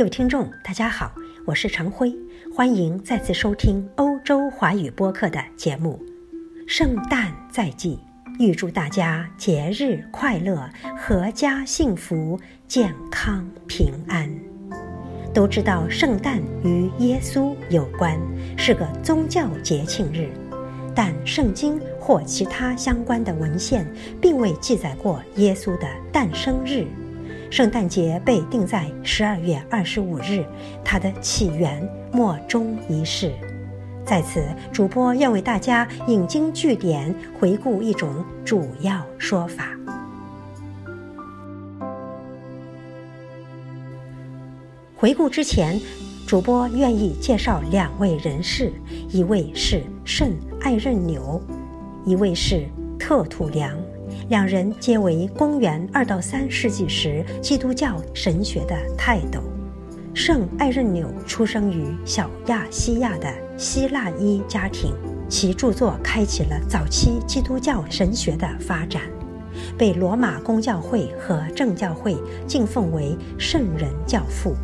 各位听众，大家好，我是常辉，欢迎再次收听欧洲华语播客的节目。圣诞在即，预祝大家节日快乐，阖家幸福，健康平安。都知道圣诞与耶稣有关，是个宗教节庆日，但圣经或其他相关的文献并未记载过耶稣的诞生日。圣诞节被定在十二月二十五日，它的起源莫衷一是。在此，主播要为大家引经据典，回顾一种主要说法。回顾之前，主播愿意介绍两位人士，一位是圣艾任纽，一位是特土良。两人皆为公元二到三世纪时基督教神学的泰斗。圣艾任纽出生于小亚细亚的希腊裔家庭，其著作开启了早期基督教神学的发展，被罗马公教会和正教会敬奉为圣人教父。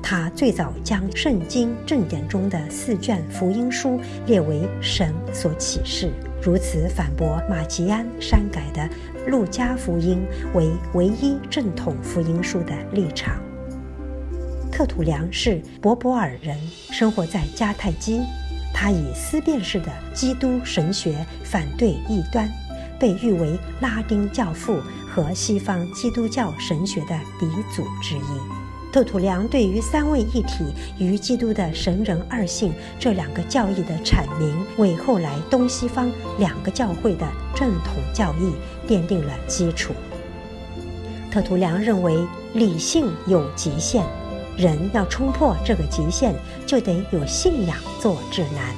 他最早将圣经正典中的四卷福音书列为神所启示。如此反驳马吉安删改的《路加福音》为唯一正统福音书的立场。特土良是博博尔人，生活在迦太基。他以思辨式的基督神学反对异端，被誉为拉丁教父和西方基督教神学的鼻祖之一。特土良对于三位一体与基督的神人二性这两个教义的阐明，为后来东西方两个教会的正统教义奠定了基础。特土良认为理性有极限，人要冲破这个极限，就得有信仰做指南。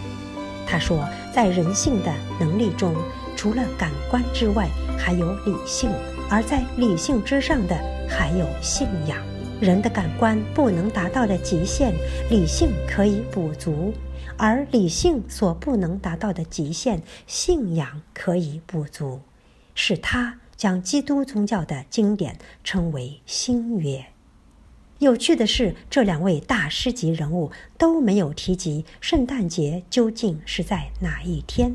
他说，在人性的能力中，除了感官之外，还有理性；而在理性之上的，还有信仰。人的感官不能达到的极限，理性可以补足；而理性所不能达到的极限，信仰可以补足。是他将基督宗教的经典称为新约。有趣的是，这两位大师级人物都没有提及圣诞节究竟是在哪一天。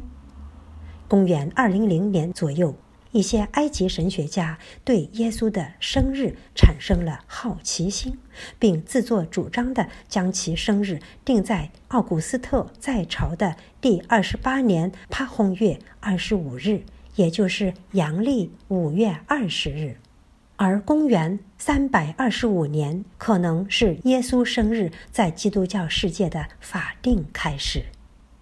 公元二零零年左右。一些埃及神学家对耶稣的生日产生了好奇心，并自作主张地将其生日定在奥古斯特在朝的第二十八年帕洪月二十五日，也就是阳历五月二十日。而公元三百二十五年可能是耶稣生日在基督教世界的法定开始。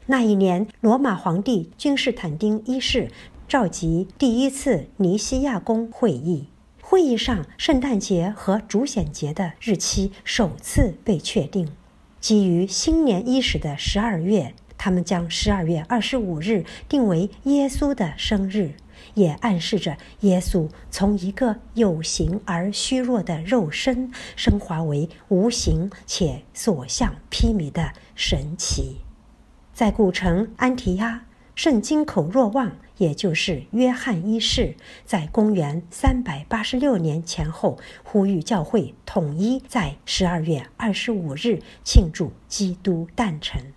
那一年，罗马皇帝君士坦丁一世。召集第一次尼西亚公会议，会议上，圣诞节和主显节的日期首次被确定。基于新年伊始的十二月，他们将十二月二十五日定为耶稣的生日，也暗示着耶稣从一个有形而虚弱的肉身升华为无形且所向披靡的神奇。在古城安提阿，圣经口若望。也就是约翰一世，在公元三百八十六年前后，呼吁教会统一在十二月二十五日庆祝基督诞辰。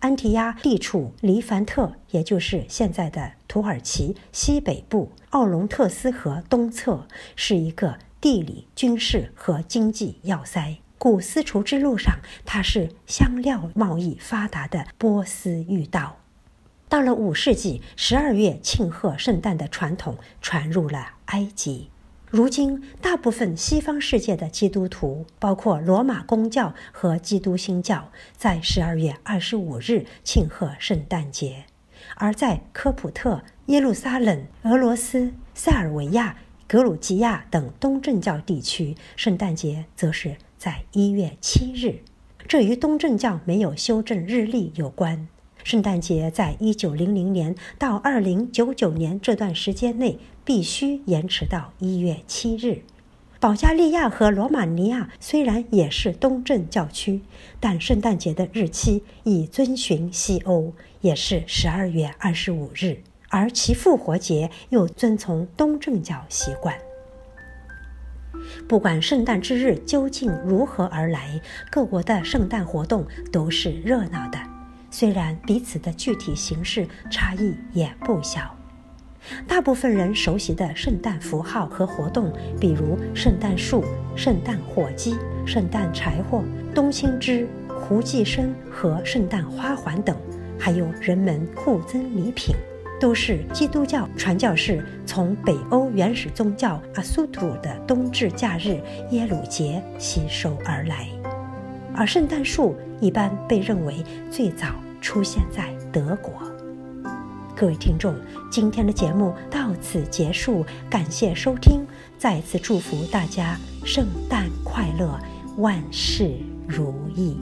安提亚地处黎凡特，也就是现在的土耳其西北部，奥龙特斯河东侧，是一个地理、军事和经济要塞。古丝绸之路上，它是香料贸易发达的波斯御道。到了五世纪，十二月庆贺圣诞的传统传入了埃及。如今，大部分西方世界的基督徒，包括罗马公教和基督新教，在十二月二十五日庆贺圣诞节；而在科普特、耶路撒冷、俄罗斯、塞尔维亚、格鲁吉亚等东正教地区，圣诞节则是在一月七日。这与东正教没有修正日历有关。圣诞节在一九零零年到二零九九年这段时间内必须延迟到一月七日。保加利亚和罗马尼亚虽然也是东正教区，但圣诞节的日期已遵循西欧，也是十二月二十五日，而其复活节又遵从东正教习惯。不管圣诞之日究竟如何而来，各国的圣诞活动都是热闹的，虽然彼此的具体形式差异也不小。大部分人熟悉的圣诞符号和活动，比如圣诞树、圣诞火鸡、圣诞柴火、冬青枝、胡寄生和圣诞花环等，还有人们互赠礼品。都是基督教传教士从北欧原始宗教阿苏图的冬至假日耶鲁节吸收而来，而圣诞树一般被认为最早出现在德国。各位听众，今天的节目到此结束，感谢收听，再次祝福大家圣诞快乐，万事如意。